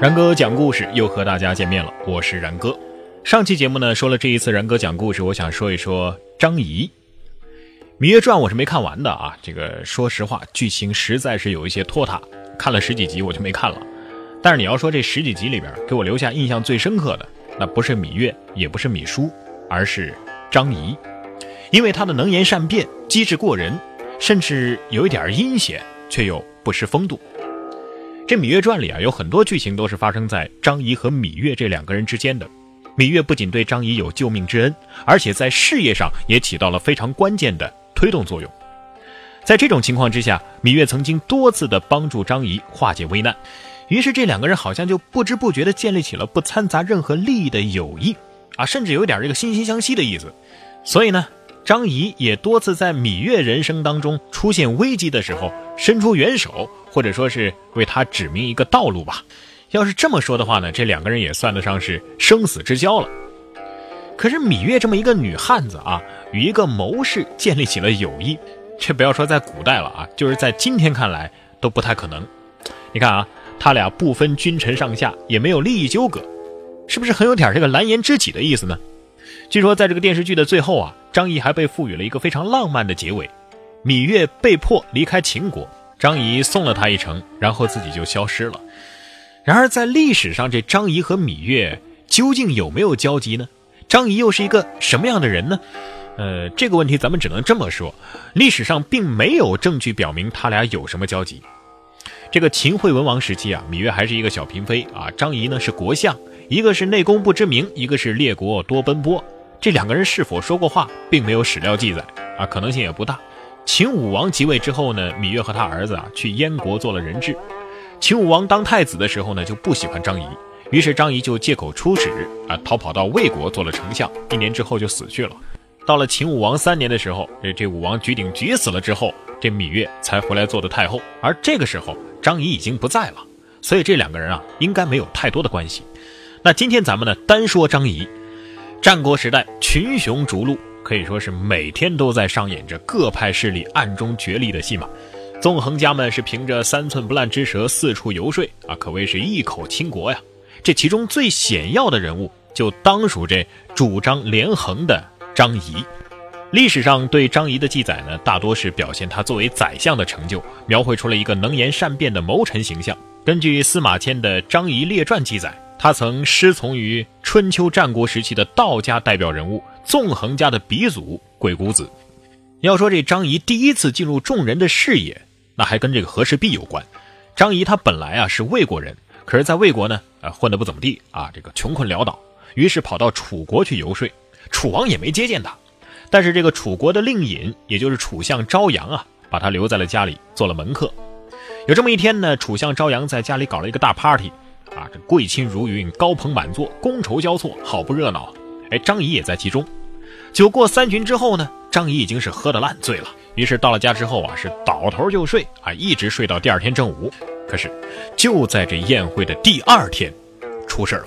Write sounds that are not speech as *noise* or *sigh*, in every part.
然哥讲故事又和大家见面了，我是然哥。上期节目呢说了这一次然哥讲故事，我想说一说张仪《芈月传》，我是没看完的啊。这个说实话，剧情实在是有一些拖沓，看了十几集我就没看了。但是你要说这十几集里边给我留下印象最深刻的，那不是芈月，也不是芈姝，而是张仪，因为他的能言善辩、机智过人，甚至有一点阴险，却又不失风度。这《芈月传》里啊，有很多剧情都是发生在张仪和芈月这两个人之间的。芈月不仅对张仪有救命之恩，而且在事业上也起到了非常关键的推动作用。在这种情况之下，芈月曾经多次的帮助张仪化解危难，于是这两个人好像就不知不觉的建立起了不掺杂任何利益的友谊啊，甚至有点这个惺惺相惜的意思。所以呢。张仪也多次在芈月人生当中出现危机的时候伸出援手，或者说是为他指明一个道路吧。要是这么说的话呢，这两个人也算得上是生死之交了。可是芈月这么一个女汉子啊，与一个谋士建立起了友谊，却不要说在古代了啊，就是在今天看来都不太可能。你看啊，他俩不分君臣上下，也没有利益纠葛，是不是很有点这个蓝颜知己的意思呢？据说，在这个电视剧的最后啊，张仪还被赋予了一个非常浪漫的结尾：芈月被迫离开秦国，张仪送了她一程，然后自己就消失了。然而，在历史上，这张仪和芈月究竟有没有交集呢？张仪又是一个什么样的人呢？呃，这个问题咱们只能这么说：历史上并没有证据表明他俩有什么交集。这个秦惠文王时期啊，芈月还是一个小嫔妃啊，张仪呢是国相，一个是内功不知名，一个是列国多奔波。这两个人是否说过话，并没有史料记载啊，可能性也不大。秦武王即位之后呢，芈月和他儿子啊去燕国做了人质。秦武王当太子的时候呢，就不喜欢张仪，于是张仪就借口出使啊，逃跑到魏国做了丞相。一年之后就死去了。到了秦武王三年的时候，这这武王举鼎举死了之后，这芈月才回来做的太后。而这个时候，张仪已经不在了，所以这两个人啊，应该没有太多的关系。那今天咱们呢，单说张仪。战国时代，群雄逐鹿，可以说是每天都在上演着各派势力暗中角力的戏码。纵横家们是凭着三寸不烂之舌四处游说啊，可谓是一口倾国呀。这其中最显要的人物，就当属这主张连横的张仪。历史上对张仪的记载呢，大多是表现他作为宰相的成就，描绘出了一个能言善辩的谋臣形象。根据司马迁的《张仪列传》记载。他曾师从于春秋战国时期的道家代表人物纵横家的鼻祖鬼谷子。要说这张仪第一次进入众人的视野，那还跟这个和氏璧有关。张仪他本来啊是魏国人，可是在魏国呢，呃混得不怎么地啊，这个穷困潦倒，于是跑到楚国去游说，楚王也没接见他。但是这个楚国的令尹，也就是楚相昭阳啊，把他留在了家里做了门客。有这么一天呢，楚相昭阳在家里搞了一个大 party。啊，这贵亲如云，高朋满座，觥筹交错，好不热闹。哎，张仪也在其中。酒过三巡之后呢，张仪已经是喝得烂醉了，于是到了家之后啊，是倒头就睡啊，一直睡到第二天正午。可是就在这宴会的第二天，出事了。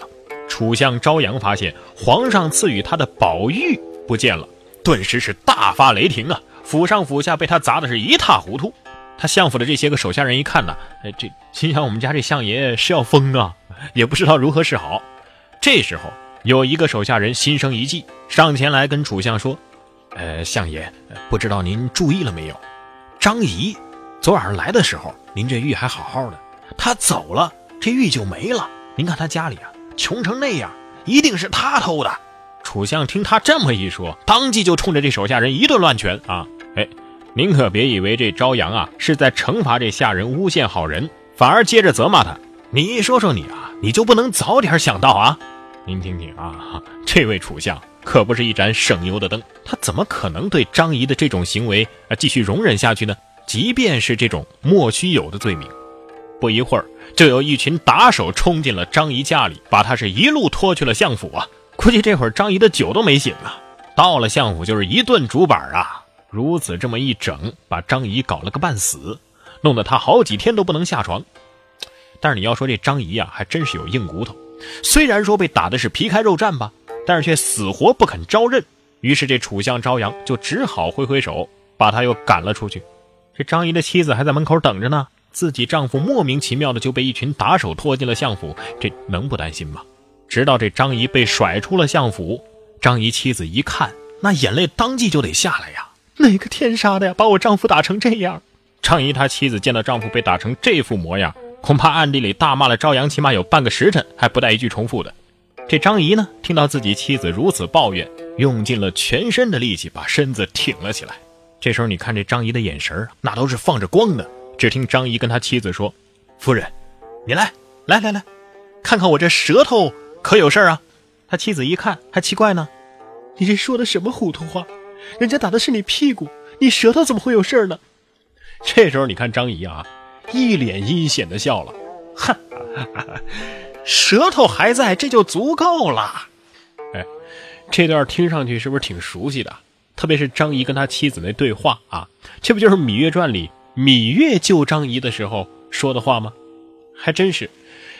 楚相朝阳发现皇上赐予他的宝玉不见了，顿时是大发雷霆啊，府上府下被他砸的是一塌糊涂。他相府的这些个手下人一看呢，哎，这心想我们家这相爷是要疯啊，也不知道如何是好。这时候有一个手下人心生一计，上前来跟楚相说：“呃，相爷，不知道您注意了没有？张仪昨晚上来的时候，您这玉还好好的，他走了，这玉就没了。您看他家里啊，穷成那样，一定是他偷的。”楚相听他这么一说，当即就冲着这手下人一顿乱拳啊，哎。您可别以为这朝阳啊是在惩罚这下人诬陷好人，反而接着责骂他。你说说你啊，你就不能早点想到啊？您听听啊，这位楚相可不是一盏省油的灯，他怎么可能对张仪的这种行为啊继续容忍下去呢？即便是这种莫须有的罪名，不一会儿就有一群打手冲进了张仪家里，把他是一路拖去了相府啊。估计这会儿张仪的酒都没醒呢。到了相府就是一顿竹板啊。如此这么一整，把张仪搞了个半死，弄得他好几天都不能下床。但是你要说这张仪啊，还真是有硬骨头。虽然说被打的是皮开肉绽吧，但是却死活不肯招认。于是这楚相朝阳就只好挥挥手，把他又赶了出去。这张仪的妻子还在门口等着呢，自己丈夫莫名其妙的就被一群打手拖进了相府，这能不担心吗？直到这张仪被甩出了相府，张仪妻子一看，那眼泪当即就得下来呀！哪个天杀的呀，把我丈夫打成这样？张仪他妻子见到丈夫被打成这副模样，恐怕暗地里大骂了朝阳，起码有半个时辰，还不带一句重复的。这张仪呢，听到自己妻子如此抱怨，用尽了全身的力气把身子挺了起来。这时候，你看这张仪的眼神那都是放着光的。只听张仪跟他妻子说：“夫人，你来，来来来，看看我这舌头可有事啊？”他妻子一看，还奇怪呢：“你这说的什么糊涂话？人家打的是你屁股，你舌头怎么会有事呢？”这时候，你看张仪啊，一脸阴险的笑了：“ *laughs* 哈，舌头还在，这就足够了。”哎，这段听上去是不是挺熟悉的？特别是张仪跟他妻子那对话啊，这不就是《芈月传》里芈月救张仪的时候说的话吗？还真是。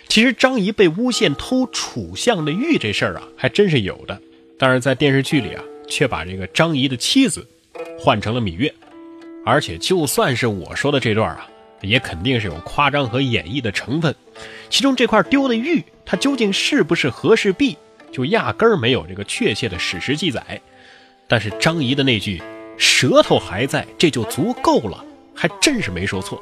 其实张仪被诬陷偷楚相的玉这事儿啊，还真是有的。但是在电视剧里啊，却把这个张仪的妻子换成了芈月。而且就算是我说的这段啊，也肯定是有夸张和演绎的成分。其中这块丢的玉，它究竟是不是和氏璧，就压根儿没有这个确切的史实记载。但是张仪的那句“舌头还在，这就足够了”，还真是没说错。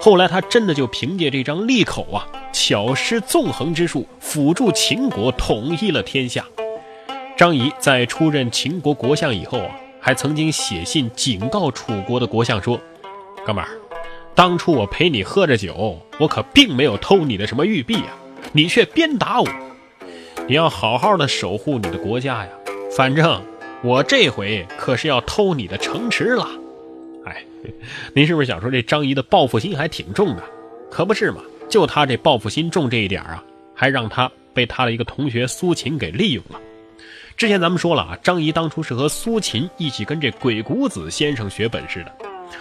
后来他真的就凭借这张利口啊，巧施纵横之术，辅助秦国统一了天下。张仪在出任秦国国相以后啊，还曾经写信警告楚国的国相说：“哥们儿，当初我陪你喝着酒，我可并没有偷你的什么玉璧啊，你却鞭打我。你要好好的守护你的国家呀，反正……”我这回可是要偷你的城池了，哎，您是不是想说这张仪的报复心还挺重的？可不是嘛，就他这报复心重这一点啊，还让他被他的一个同学苏秦给利用了。之前咱们说了啊，张仪当初是和苏秦一起跟这鬼谷子先生学本事的，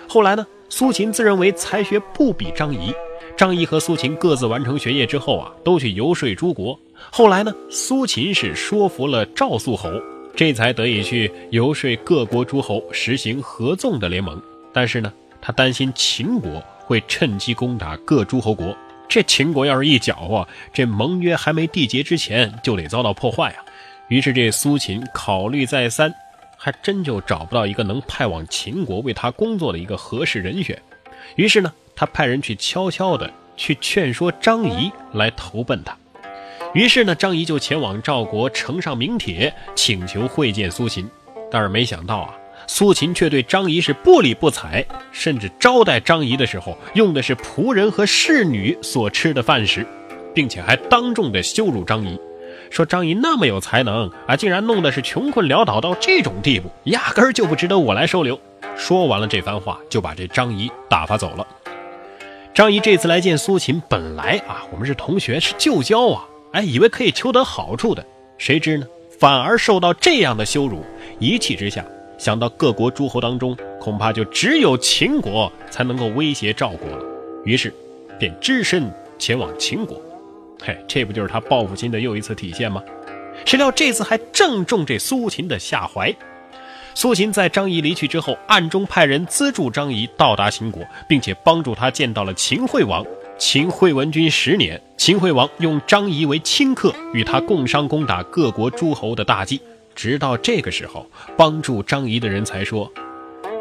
后来呢，苏秦自认为才学不比张仪，张仪和苏秦各自完成学业之后啊，都去游说诸国。后来呢，苏秦是说服了赵肃侯。这才得以去游说各国诸侯实行合纵的联盟，但是呢，他担心秦国会趁机攻打各诸侯国。这秦国要是一搅和，这盟约还没缔结之前就得遭到破坏啊。于是这苏秦考虑再三，还真就找不到一个能派往秦国为他工作的一个合适人选。于是呢，他派人去悄悄的去劝说张仪来投奔他。于是呢，张仪就前往赵国，呈上名帖，请求会见苏秦。但是没想到啊，苏秦却对张仪是不理不睬，甚至招待张仪的时候用的是仆人和侍女所吃的饭食，并且还当众的羞辱张仪，说张仪那么有才能啊，竟然弄得是穷困潦倒到这种地步，压根儿就不值得我来收留。说完了这番话，就把这张仪打发走了。张仪这次来见苏秦，本来啊，我们是同学，是旧交啊。哎，以为可以求得好处的，谁知呢，反而受到这样的羞辱。一气之下，想到各国诸侯当中，恐怕就只有秦国才能够威胁赵国了。于是，便只身前往秦国。嘿，这不就是他报复心的又一次体现吗？谁料这次还正中这苏秦的下怀。苏秦在张仪离去之后，暗中派人资助张仪到达秦国，并且帮助他见到了秦惠王。秦惠文君十年，秦惠王用张仪为亲客，与他共商攻打各国诸侯的大计。直到这个时候，帮助张仪的人才说：“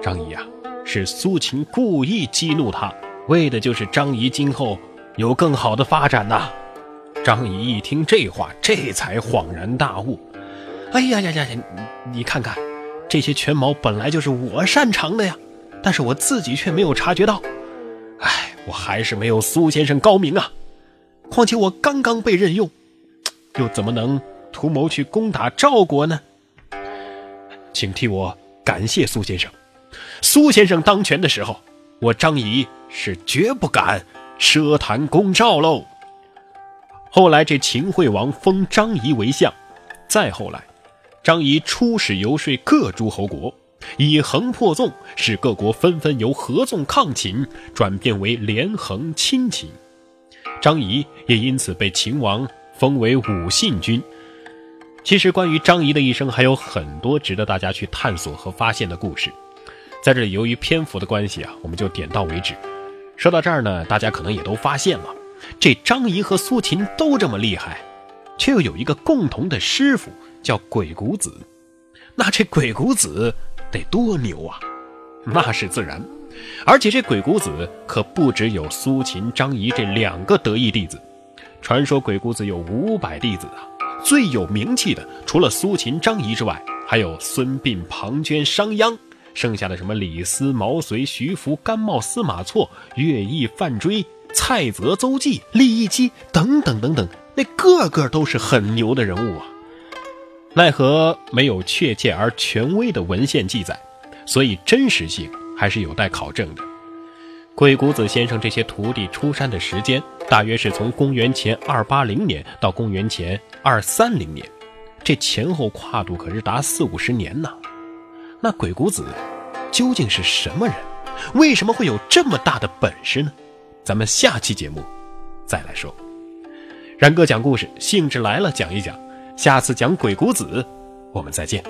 张仪啊，是苏秦故意激怒他，为的就是张仪今后有更好的发展呐。”张仪一听这话，这才恍然大悟：“哎呀呀呀呀，你看看，这些权谋本来就是我擅长的呀，但是我自己却没有察觉到。”哎我还是没有苏先生高明啊！况且我刚刚被任用，又怎么能图谋去攻打赵国呢？请替我感谢苏先生。苏先生当权的时候，我张仪是绝不敢奢谈攻赵喽。后来这秦惠王封张仪为相，再后来，张仪出使游说各诸侯国。以横破纵，使各国纷纷由合纵抗秦转变为连横亲秦。张仪也因此被秦王封为武信君。其实，关于张仪的一生还有很多值得大家去探索和发现的故事。在这里，由于篇幅的关系啊，我们就点到为止。说到这儿呢，大家可能也都发现了，这张仪和苏秦都这么厉害，却又有一个共同的师傅叫鬼谷子。那这鬼谷子得多牛啊！那是自然，而且这鬼谷子可不只有苏秦、张仪这两个得意弟子，传说鬼谷子有五百弟子啊。最有名气的，除了苏秦、张仪之外，还有孙膑、庞涓、商鞅，剩下的什么李斯、毛遂、徐福、甘茂、司马错、乐毅、范追、蔡泽、邹忌、利益姬等等等等，那个个都是很牛的人物啊。奈何没有确切而权威的文献记载，所以真实性还是有待考证的。鬼谷子先生这些徒弟出山的时间，大约是从公元前二八零年到公元前。二三零年，这前后跨度可是达四五十年呢。那鬼谷子究竟是什么人？为什么会有这么大的本事呢？咱们下期节目再来说。然哥讲故事，兴致来了讲一讲。下次讲鬼谷子，我们再见。